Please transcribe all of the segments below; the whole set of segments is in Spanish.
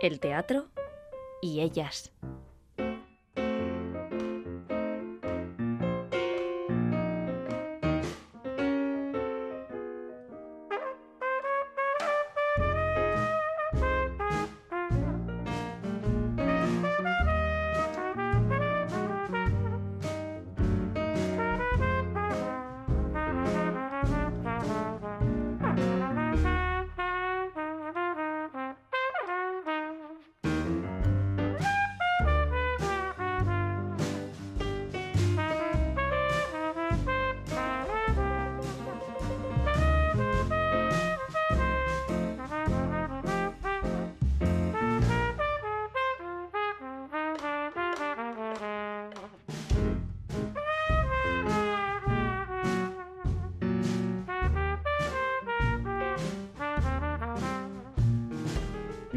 el teatro y ellas.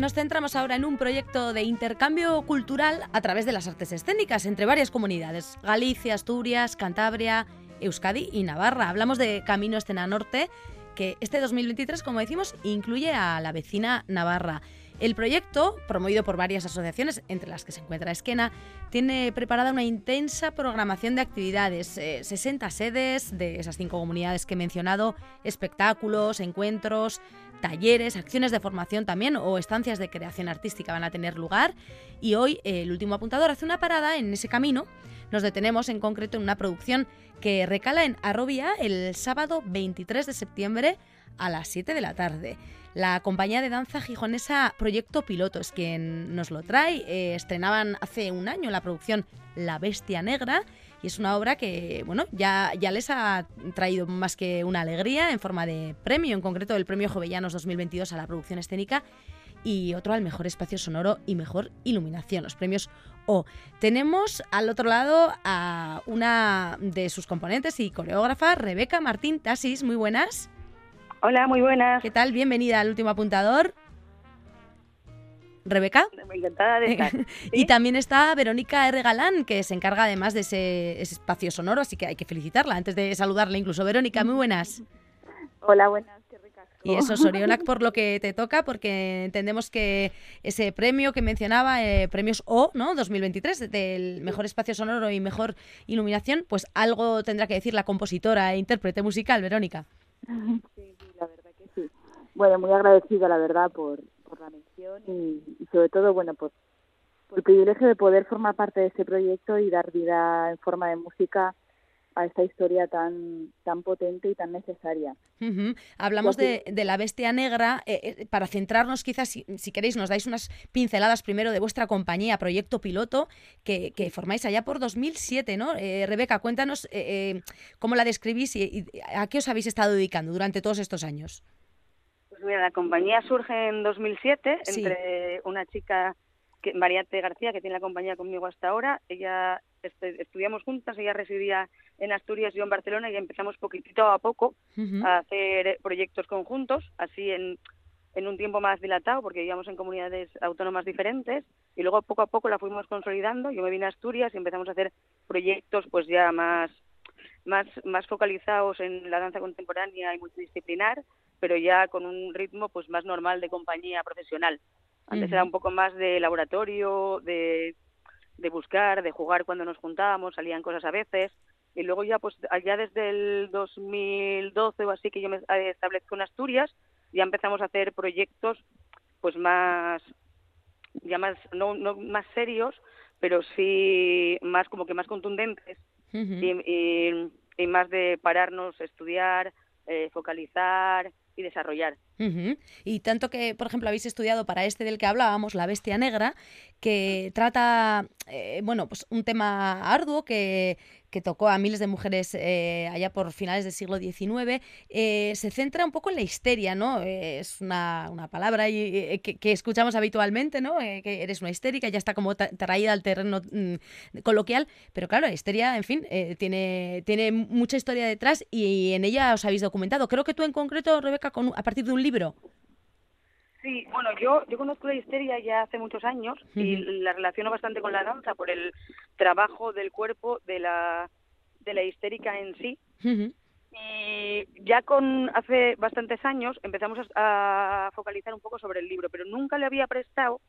Nos centramos ahora en un proyecto de intercambio cultural a través de las artes escénicas entre varias comunidades, Galicia, Asturias, Cantabria, Euskadi y Navarra. Hablamos de Camino Escena Norte, que este 2023, como decimos, incluye a la vecina Navarra. El proyecto, promovido por varias asociaciones, entre las que se encuentra Esquena, tiene preparada una intensa programación de actividades, 60 eh, sedes de esas cinco comunidades que he mencionado, espectáculos, encuentros, talleres, acciones de formación también o estancias de creación artística van a tener lugar. Y hoy eh, el último apuntador hace una parada en ese camino. Nos detenemos en concreto en una producción que recala en Arrobia el sábado 23 de septiembre a las 7 de la tarde. La compañía de danza gijonesa Proyecto Piloto es quien nos lo trae. Eh, estrenaban hace un año la producción La Bestia Negra y es una obra que, bueno, ya, ya les ha traído más que una alegría en forma de premio, en concreto el Premio Jovellanos 2022 a la producción escénica y otro al mejor espacio sonoro y mejor iluminación, los premios O. Tenemos al otro lado a una de sus componentes y coreógrafa, Rebeca Martín Tasis. Muy buenas. Hola, muy buenas. ¿Qué tal? Bienvenida al último apuntador. Rebeca. Encantada de estar. y también está Verónica R. Galán, que se encarga además de ese, espacio sonoro, así que hay que felicitarla antes de saludarla incluso. Verónica, muy buenas. Hola, buenas. Y eso, Sorionac, por lo que te toca, porque entendemos que ese premio que mencionaba, eh, premios O, ¿no? 2023, del mejor espacio sonoro y mejor iluminación, pues algo tendrá que decir la compositora e intérprete musical, Verónica. Sí, la verdad que sí. Bueno, muy agradecida, la verdad, por, por la mención y, sobre todo, bueno, pues por el privilegio de poder formar parte de este proyecto y dar vida en forma de música a esta historia tan, tan potente y tan necesaria. Hablamos de, de, la bestia negra. Eh, eh, para centrarnos, quizás, si, si, queréis, nos dais unas pinceladas primero de vuestra compañía, Proyecto Piloto, que, que formáis allá por 2007, ¿no? Eh, Rebeca, cuéntanos cómo la describís y, a qué os habéis estado dedicando durante todos estos años. Pues mira, la compañía surge en 2007 entre una chica que, Mariate García, que tiene la compañía conmigo hasta ahora. Ella este, estudiamos juntas, ella residía en Asturias, yo en Barcelona, y empezamos poquitito a poco a hacer proyectos conjuntos, así en, en un tiempo más dilatado, porque vivíamos en comunidades autónomas diferentes, y luego poco a poco la fuimos consolidando. Yo me vine a Asturias y empezamos a hacer proyectos pues ya más, más, más focalizados en la danza contemporánea y multidisciplinar, pero ya con un ritmo pues más normal de compañía profesional. Antes era un poco más de laboratorio, de, de buscar, de jugar cuando nos juntábamos, salían cosas a veces. Y luego ya, pues allá desde el 2012 o así que yo me establezco en Asturias, ya empezamos a hacer proyectos pues más, ya más, no, no más serios, pero sí más como que más contundentes y, y, más de pararnos, estudiar, eh, focalizar y desarrollar. Y tanto que, por ejemplo, habéis estudiado para este del que hablábamos, La Bestia Negra, que trata, eh, bueno, pues un tema arduo que, que tocó a miles de mujeres eh, allá por finales del siglo XIX, eh, se centra un poco en la histeria, ¿no? es una, una palabra que, escuchamos habitualmente, ¿no? que eres una histérica, ya está como traída al terreno mm, coloquial, pero claro, la histeria, en fin, tiene, tiene mucha historia detrás y en ella os habéis documentado. Creo que tú en concreto, Rebeca, con, a partir de un libro Sí, bueno, yo, yo conozco la histeria ya hace muchos años y la relaciono bastante con la danza por el trabajo del cuerpo de la, de la histérica en sí. Y ya con hace bastantes años empezamos a, focalizar un poco sobre el libro, pero nunca le había prestado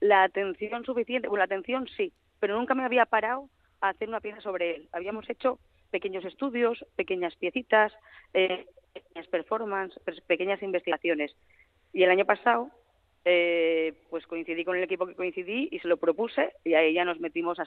la atención suficiente, bueno, la atención sí, pero nunca me había parado a hacer una pieza sobre él. Habíamos hecho pequeños estudios, pequeñas piecitas, eh, pequeñas performances, pequeñas investigaciones. Y el año pasado, eh, pues coincidí con el equipo que coincidí y se lo propuse y ahí ya nos metimos a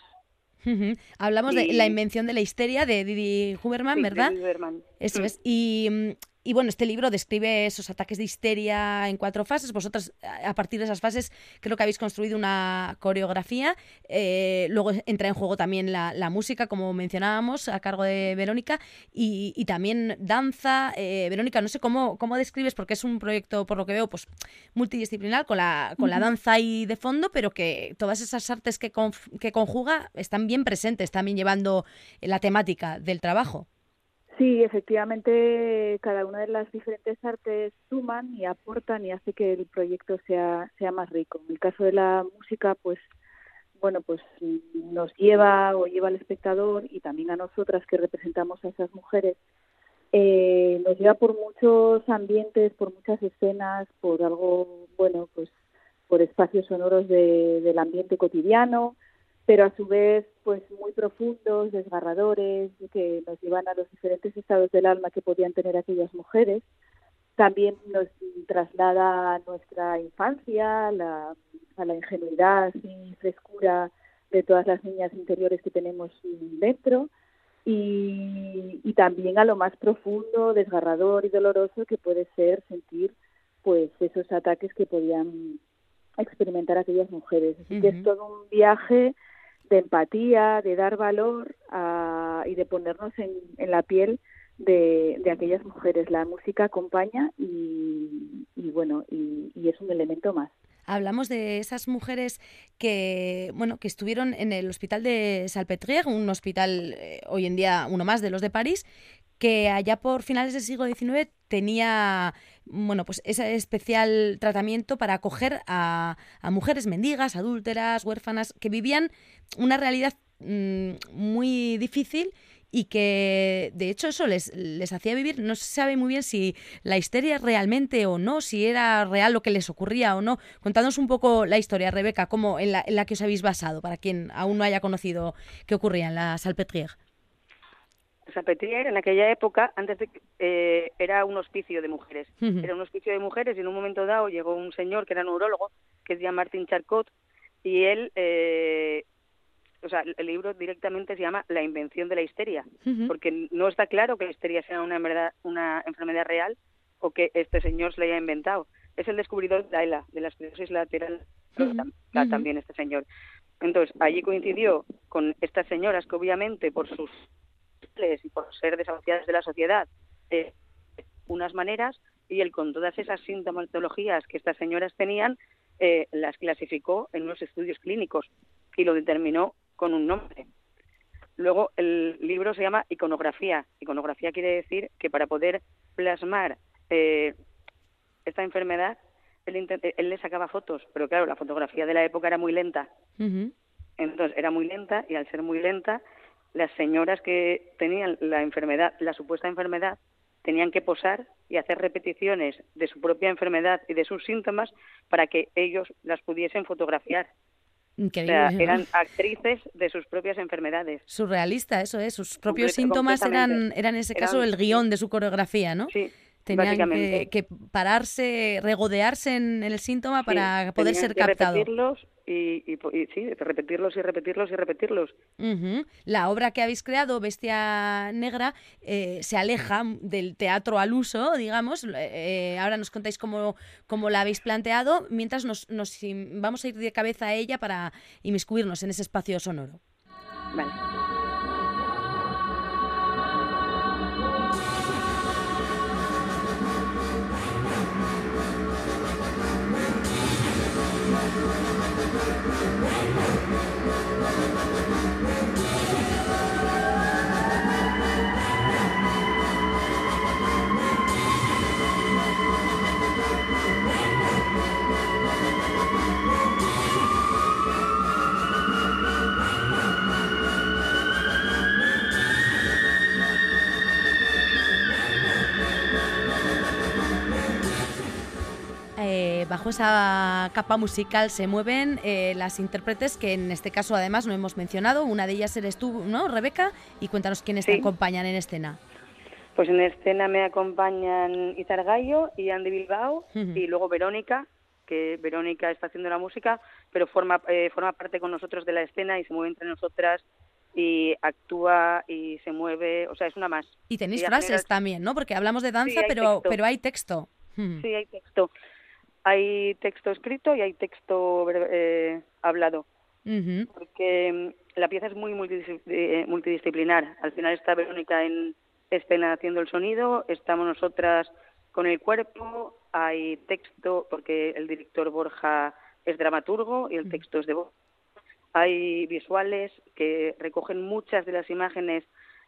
Hablamos de la invención de la histeria de Didi Huberman, ¿verdad? Didi Huberman. Eso mm. es. Y mm, y bueno, este libro describe esos ataques de histeria en cuatro fases. Vosotros, a partir de esas fases, creo que habéis construido una coreografía. Eh, luego entra en juego también la, música, como mencionábamos, a cargo de Verónica, y, también danza. Eh, Verónica, no sé cómo, cómo describes, porque es un proyecto, por lo que veo, pues multidisciplinar, con la, con la danza ahí de fondo, pero que todas esas artes que, que conjuga están bien presentes, también llevando la temática del trabajo. Sí, efectivamente, cada una de las diferentes artes suman y aportan y hace que el proyecto sea, sea más rico. En el caso de la música, pues, bueno, pues nos lleva o lleva al espectador y también a nosotras que representamos a esas mujeres, eh, nos lleva por muchos ambientes, por muchas escenas, por algo, bueno, pues por espacios sonoros de, del ambiente cotidiano, pero a su vez pues muy profundos, desgarradores, que nos llevan a los diferentes estados del alma que podían tener aquellas mujeres. También nos traslada a nuestra infancia, a la, a la ingenuidad y frescura de todas las niñas interiores que tenemos dentro y, y también a lo más profundo, desgarrador y doloroso que puede ser sentir pues esos ataques que podían experimentar aquellas mujeres. Así que es todo un viaje de empatía, de dar valor y de ponernos en, la piel de, aquellas mujeres. La música acompaña y, bueno, y, es un elemento más. Hablamos de esas mujeres que, bueno, que estuvieron en el hospital de Salpêtrière, un hospital eh, hoy en día uno más de los de París, que allá por finales del siglo XIX tenía bueno, pues ese especial tratamiento para acoger a, mujeres mendigas, adúlteras, huérfanas, que vivían una realidad mm, muy difícil y que de hecho eso les, les hacía vivir, no se sabe muy bien si la histeria realmente o no, si era real lo que les ocurría o no. Contadnos un poco la historia, Rebeca, cómo, en, la, en la que os habéis basado, para quien aún no haya conocido qué ocurría en la Salpêtrière. Salpêtrière en aquella época, antes de eh, era un hospicio de mujeres. Era un hospicio de mujeres y en un momento dado llegó un señor que era neurólogo, que es llama Martin Charcot, y él, eh, o sea, el libro directamente se llama La invención de la histeria, porque no está claro que la histeria sea una enfermedad, una enfermedad real o que este señor se la haya inventado. Es el descubridor de la de la esclerosis lateral, también este señor. Entonces, allí coincidió con estas señoras que obviamente por sus y por ser desahuciadas de la sociedad eh, unas maneras y él con todas esas sintomatologías que estas señoras tenían eh, las clasificó en unos estudios clínicos y lo determinó con un nombre. Luego el libro se llama Iconografía. Iconografía quiere decir que para poder plasmar eh, esta enfermedad él, él, le sacaba fotos, pero claro, la fotografía de la época era muy lenta. Entonces era muy lenta y al ser muy lenta las señoras que tenían la enfermedad, la supuesta enfermedad, tenían que posar y hacer repeticiones de su propia enfermedad y de sus síntomas para que ellos las pudiesen fotografiar. Increíble, eran actrices de sus propias enfermedades. Surrealista, eso es. Sus propios síntomas eran, eran en ese caso el guion de su coreografía, ¿no? Sí, Tenían que, pararse, regodearse en el síntoma para poder ser que repetirlos y, sí, repetirlos y repetirlos y repetirlos. La obra que habéis creado, Bestia Negra, eh, se aleja del teatro al uso, digamos. Eh, ahora nos contáis cómo, cómo la habéis planteado, mientras nos, nos vamos a ir de cabeza a ella para inmiscuirnos en ese espacio sonoro. Vale. Bajo esa capa musical se mueven eh, las intérpretes que en este caso además no hemos mencionado. Una de ellas eres tú, ¿no, Rebeca? Y cuéntanos quiénes te acompañan en escena. Pues en escena me acompañan Izar Gallo y Andy Bilbao y luego Verónica, que Verónica está haciendo la música, pero forma, eh, forma parte con nosotros de la escena y se mueve entre nosotras y actúa y se mueve, o sea, es una más. Y tenéis frases también, ¿no? Porque hablamos de danza, pero, pero hay texto. Sí, hay texto. Hay texto escrito y hay texto eh, hablado. Porque mm, la pieza es muy eh, multidisciplinar. Al final está Verónica en escena haciendo el sonido, estamos nosotras con el cuerpo, hay texto, porque el director Borja es dramaturgo y el texto es de voz. Hay visuales que recogen muchas de las imágenes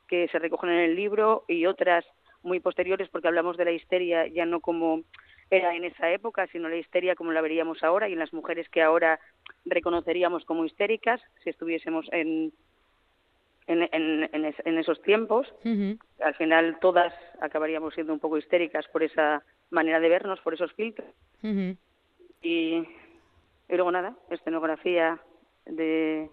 que se recogen en el libro y otras muy posteriores porque hablamos de la histeria ya no como era en esa época, sino la histeria como la veríamos ahora y en las mujeres que ahora reconoceríamos como histéricas si estuviésemos en, en, en, esos tiempos. Al final todas acabaríamos siendo un poco histéricas por esa manera de vernos, por esos filtros. y, y luego nada, escenografía de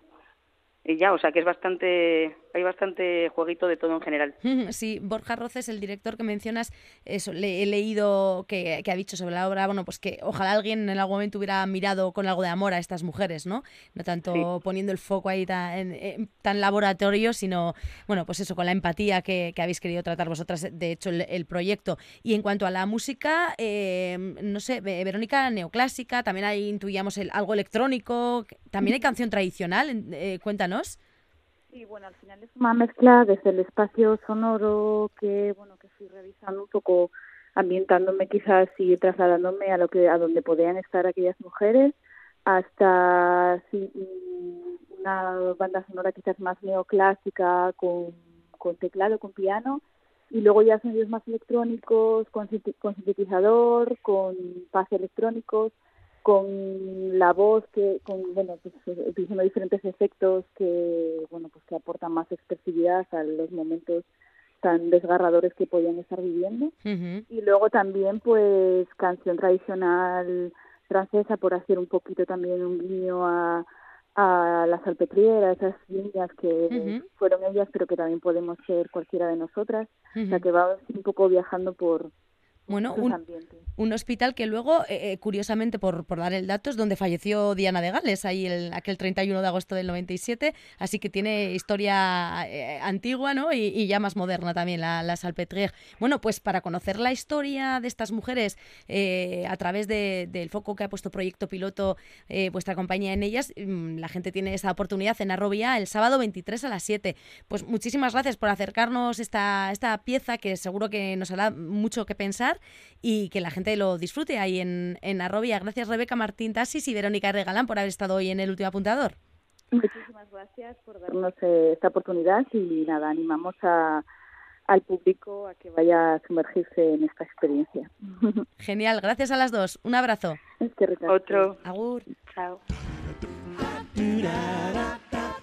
y ya, o sea que es bastante, hay bastante jueguito de todo en general. Sí, Borja Roces, el director que mencionas, eso, le he leído que, ha dicho sobre la obra, bueno, pues que ojalá alguien en algún momento hubiera mirado con algo de amor a estas mujeres, ¿no? No tanto poniendo el foco ahí tan, tan, laboratorio, sino, bueno, pues eso, con la empatía que, habéis querido tratar vosotras, de hecho, el, proyecto. Y en cuanto a la música, eh, no sé, Verónica, neoclásica, también hay, intuíamos el, algo electrónico, también hay canción tradicional, eh, cuéntanos. Sí, bueno, al final es una mezcla desde el espacio sonoro que, bueno, que estoy revisando un poco, ambientándome quizás y trasladándome a lo que a donde podían estar aquellas mujeres, hasta sí, una banda sonora quizás más neoclásica con, con teclado, con piano, y luego ya sonidos más electrónicos, con, sintetizador, con paz electrónicos, con la voz que con bueno pues utilizando diferentes efectos que bueno que aportan más expresividad a los momentos tan desgarradores que podían estar viviendo. Y luego también pues canción tradicional francesa por hacer un poquito también un guiño a a la salpetriera, esas líneas que fueron ellas, pero que también podemos ser cualquiera de nosotras, o sea que va un poco viajando por, bueno, un, un, hospital que luego, eh, eh, curiosamente, por, por, dar el dato, es donde falleció Diana de Gales, ahí el, aquel 31 de agosto del 97, así que tiene historia eh, antigua ¿no? Y, ya más moderna también, la, la. Bueno, pues para conocer la historia de estas mujeres a través del foco que ha puesto Proyecto Piloto vuestra compañía en ellas, mm, la gente tiene esa oportunidad en Arrobia el sábado 23 a las 7. Pues muchísimas gracias por acercarnos esta, esta pieza que seguro que nos hará mucho que pensar y que la gente lo disfrute ahí en, en Arrobia. Gracias Rebeca Martín Tasis y Verónica Regalán por haber estado hoy en el último apuntador. Muchísimas gracias por darnos eh, esta oportunidad y nada, animamos a, al público a que vaya a sumergirse en esta experiencia. Genial, gracias a las dos. Un abrazo. Es que Otro. Agur. Chao.